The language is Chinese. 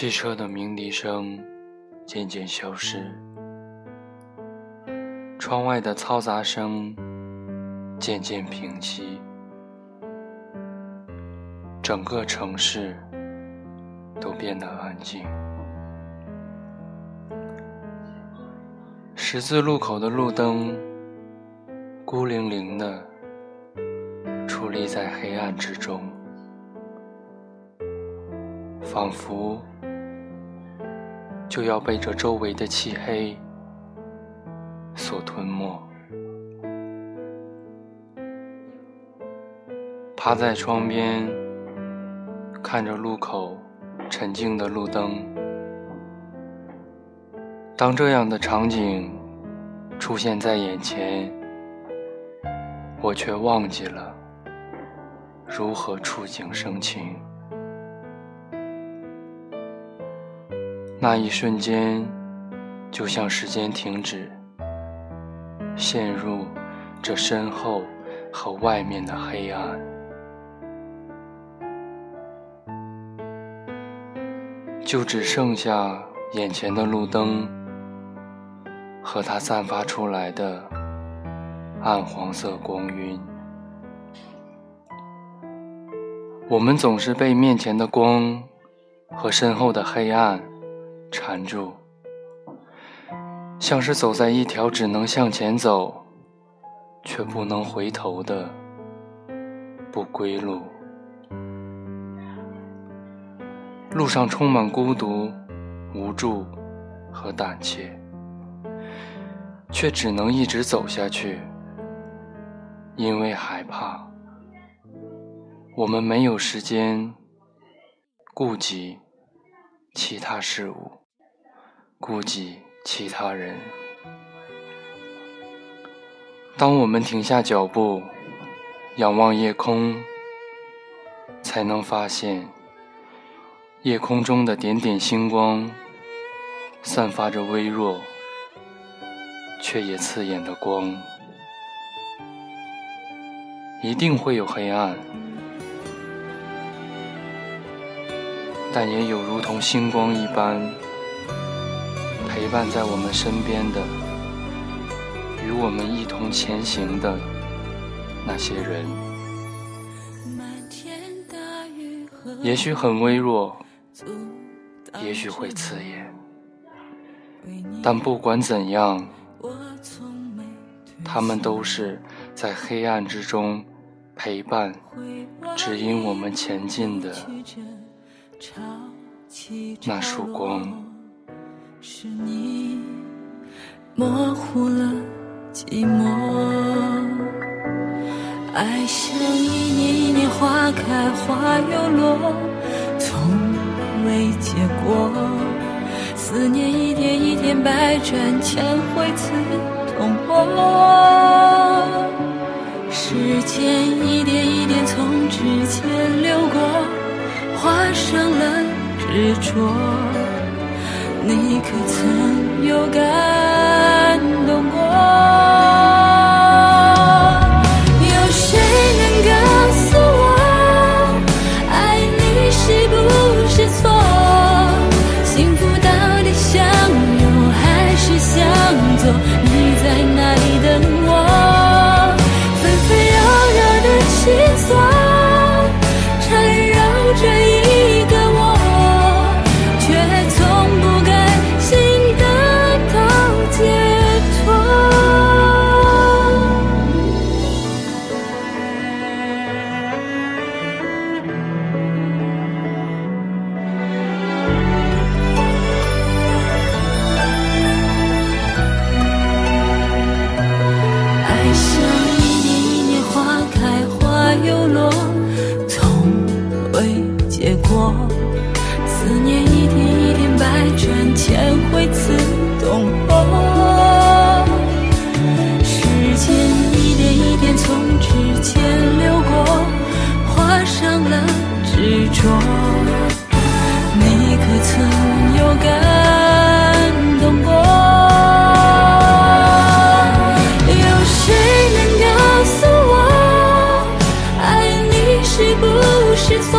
汽车的鸣笛声渐渐消失，窗外的嘈杂声渐渐平息，整个城市都变得安静。十字路口的路灯孤零零的矗立在黑暗之中，仿佛。就要被这周围的漆黑所吞没。趴在窗边，看着路口沉静的路灯。当这样的场景出现在眼前，我却忘记了如何触景生情。那一瞬间，就像时间停止，陷入这身后和外面的黑暗，就只剩下眼前的路灯和它散发出来的暗黄色光晕。我们总是被面前的光和身后的黑暗。缠住，像是走在一条只能向前走，却不能回头的不归路。路上充满孤独、无助和胆怯，却只能一直走下去，因为害怕。我们没有时间顾及其他事物。顾及其他人。当我们停下脚步，仰望夜空，才能发现，夜空中的点点星光，散发着微弱却也刺眼的光。一定会有黑暗，但也有如同星光一般。陪伴在我们身边的，与我们一同前行的那些人，也许很微弱，也许会刺眼，但不管怎样，他们都是在黑暗之中陪伴、指引我们前进的那束光。是你模糊了寂寞，爱像一年一年花开花又落，从未结果。思念一天一天百转千回刺痛我，时间一点一点从指尖流过，化上了执着。你可曾有感动过？说你可曾有感动过？有谁能告诉我爱你是不是错？